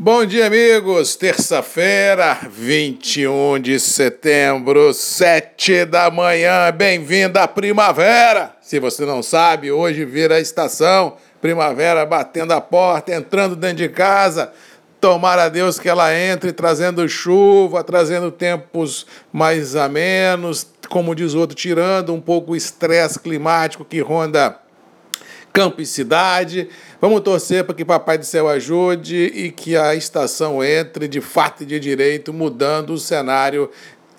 Bom dia, amigos. Terça-feira, 21 de setembro, 7 da manhã. Bem-vindo à primavera. Se você não sabe, hoje vira a estação. Primavera batendo a porta, entrando dentro de casa. Tomara a Deus que ela entre trazendo chuva, trazendo tempos mais amenos, como diz outro, tirando um pouco o estresse climático que ronda campo e cidade. Vamos torcer para que Papai do Céu ajude e que a estação entre de fato e de direito, mudando o cenário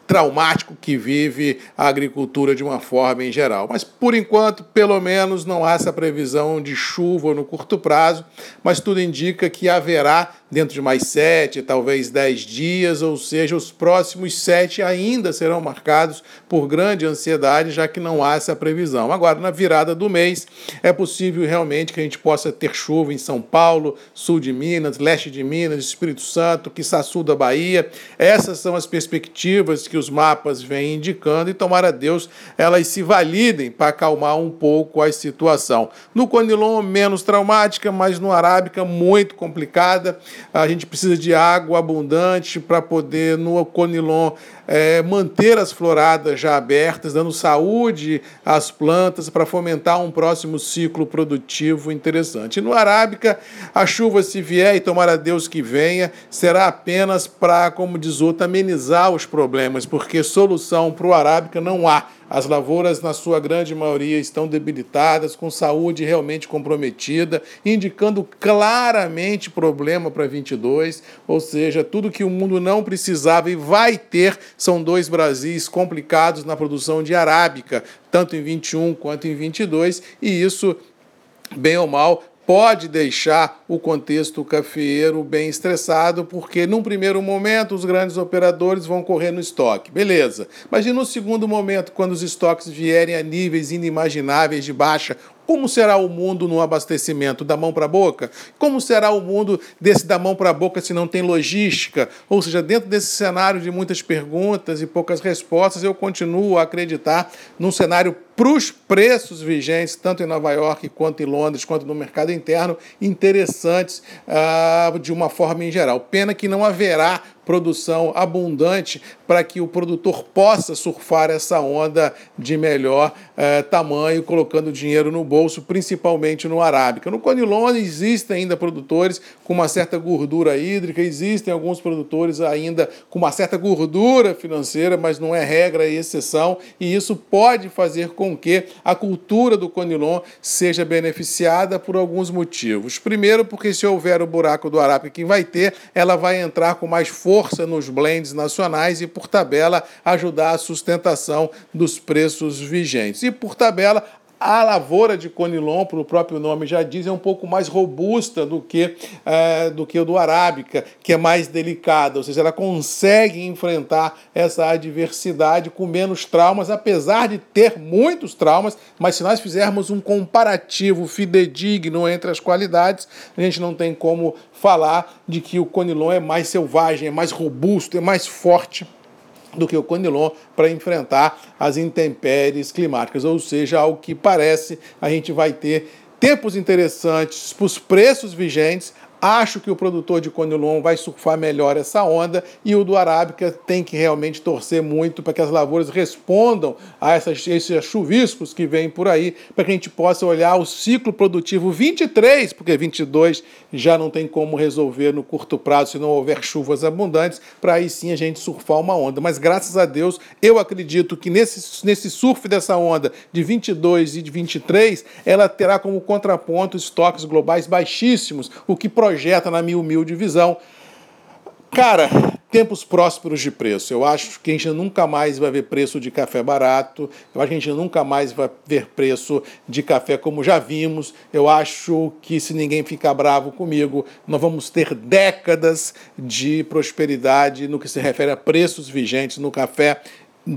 traumático que vive a agricultura de uma forma em geral. Mas, por enquanto, pelo menos não há essa previsão de chuva no curto prazo, mas tudo indica que haverá dentro de mais sete, talvez dez dias, ou seja, os próximos sete ainda serão marcados por grande ansiedade, já que não há essa previsão. Agora, na virada do mês, é possível realmente que a gente possa ter chuva em São Paulo, sul de Minas, leste de Minas, Espírito Santo, que sul da Bahia. Essas são as perspectivas que os mapas vêm indicando e, tomara Deus, elas se validem para acalmar um pouco a situação. No Conilon, menos traumática, mas no Arábica, muito complicada a gente precisa de água abundante para poder, no Conilon, é, manter as floradas já abertas, dando saúde às plantas para fomentar um próximo ciclo produtivo interessante. no Arábica, a chuva, se vier e tomara Deus que venha, será apenas para, como diz outro, amenizar os problemas, porque solução para o Arábica não há as lavouras, na sua grande maioria, estão debilitadas, com saúde realmente comprometida, indicando claramente problema para 22, ou seja, tudo que o mundo não precisava e vai ter são dois Brasis complicados na produção de arábica, tanto em 21 quanto em 22, e isso bem ou mal, pode deixar o contexto cafeeiro bem estressado, porque num primeiro momento os grandes operadores vão correr no estoque, beleza. Mas e no segundo momento, quando os estoques vierem a níveis inimagináveis de baixa, como será o mundo no abastecimento da mão para a boca? Como será o mundo desse da mão para a boca se não tem logística? Ou seja, dentro desse cenário de muitas perguntas e poucas respostas, eu continuo a acreditar num cenário para os preços vigentes, tanto em Nova York quanto em Londres, quanto no mercado interno, interessantes uh, de uma forma em geral. Pena que não haverá produção abundante para que o produtor possa surfar essa onda de melhor eh, tamanho, colocando dinheiro no bolso, principalmente no arábica. No Conilon existem ainda produtores com uma certa gordura hídrica, existem alguns produtores ainda com uma certa gordura financeira, mas não é regra e exceção, e isso pode fazer com que a cultura do Conilon seja beneficiada por alguns motivos. Primeiro, porque se houver o buraco do arábica que vai ter, ela vai entrar com mais força força nos blends nacionais e, por tabela, ajudar a sustentação dos preços vigentes. E, por tabela, a lavoura de Conilon, para o próprio nome já diz, é um pouco mais robusta do que, é, do que o do Arábica, que é mais delicada, ou seja, ela consegue enfrentar essa adversidade com menos traumas, apesar de ter muitos traumas, mas se nós fizermos um comparativo fidedigno entre as qualidades, a gente não tem como falar de que o Conilon é mais selvagem, é mais robusto, é mais forte do que o Conilon para enfrentar as intempéries climáticas. Ou seja, ao que parece, a gente vai ter tempos interessantes para os preços vigentes, Acho que o produtor de Conilon vai surfar melhor essa onda e o do Arábica tem que realmente torcer muito para que as lavouras respondam a essas, esses chuviscos que vêm por aí, para que a gente possa olhar o ciclo produtivo 23, porque 22 já não tem como resolver no curto prazo se não houver chuvas abundantes, para aí sim a gente surfar uma onda. Mas graças a Deus, eu acredito que nesse, nesse surf dessa onda de 22 e de 23, ela terá como contraponto estoques globais baixíssimos, o que projeta, na minha humilde visão, cara, tempos prósperos de preço. Eu acho que a gente nunca mais vai ver preço de café barato, eu acho que a gente nunca mais vai ver preço de café como já vimos. Eu acho que, se ninguém ficar bravo comigo, nós vamos ter décadas de prosperidade no que se refere a preços vigentes no café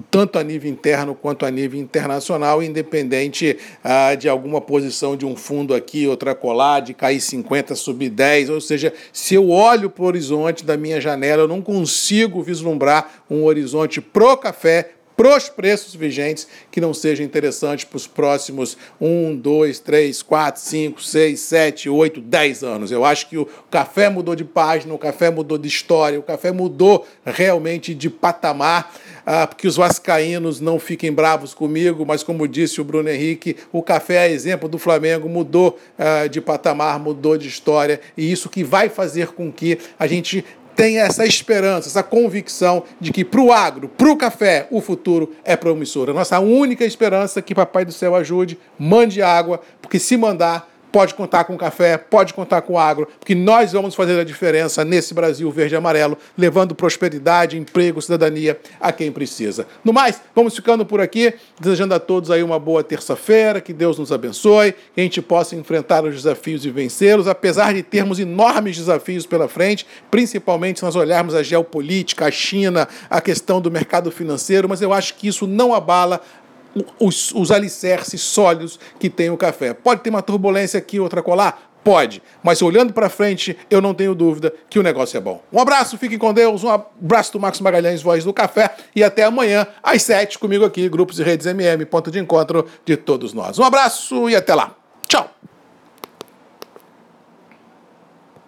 tanto a nível interno quanto a nível internacional, independente ah, de alguma posição de um fundo aqui, outra colar, de cair 50, subir 10. Ou seja, se eu olho para o horizonte da minha janela, eu não consigo vislumbrar um horizonte pro café, pros preços vigentes que não seja interessante para os próximos 1, 2, 3, 4, 5, 6, 7, 8, 10 anos. Eu acho que o café mudou de página, o café mudou de história, o café mudou realmente de patamar. Ah, que os vascaínos não fiquem bravos comigo, mas como disse o Bruno Henrique, o café é exemplo do Flamengo, mudou ah, de patamar, mudou de história, e isso que vai fazer com que a gente tenha essa esperança, essa convicção de que para o agro, para o café, o futuro é promissor. A nossa única esperança é que Papai do Céu ajude, mande água, porque se mandar, pode contar com café, pode contar com agro, porque nós vamos fazer a diferença nesse Brasil verde e amarelo, levando prosperidade, emprego, cidadania a quem precisa. No mais, vamos ficando por aqui, desejando a todos aí uma boa terça-feira, que Deus nos abençoe, que a gente possa enfrentar os desafios e vencê-los, apesar de termos enormes desafios pela frente, principalmente se nós olharmos a geopolítica, a China, a questão do mercado financeiro, mas eu acho que isso não abala os, os alicerces sólidos que tem o café. Pode ter uma turbulência aqui, outra colar? Pode, mas olhando para frente, eu não tenho dúvida que o negócio é bom. Um abraço, fiquem com Deus, um abraço do Marcos Magalhães, voz do café, e até amanhã, às sete, comigo aqui, Grupos e Redes MM, ponto de encontro de todos nós. Um abraço e até lá.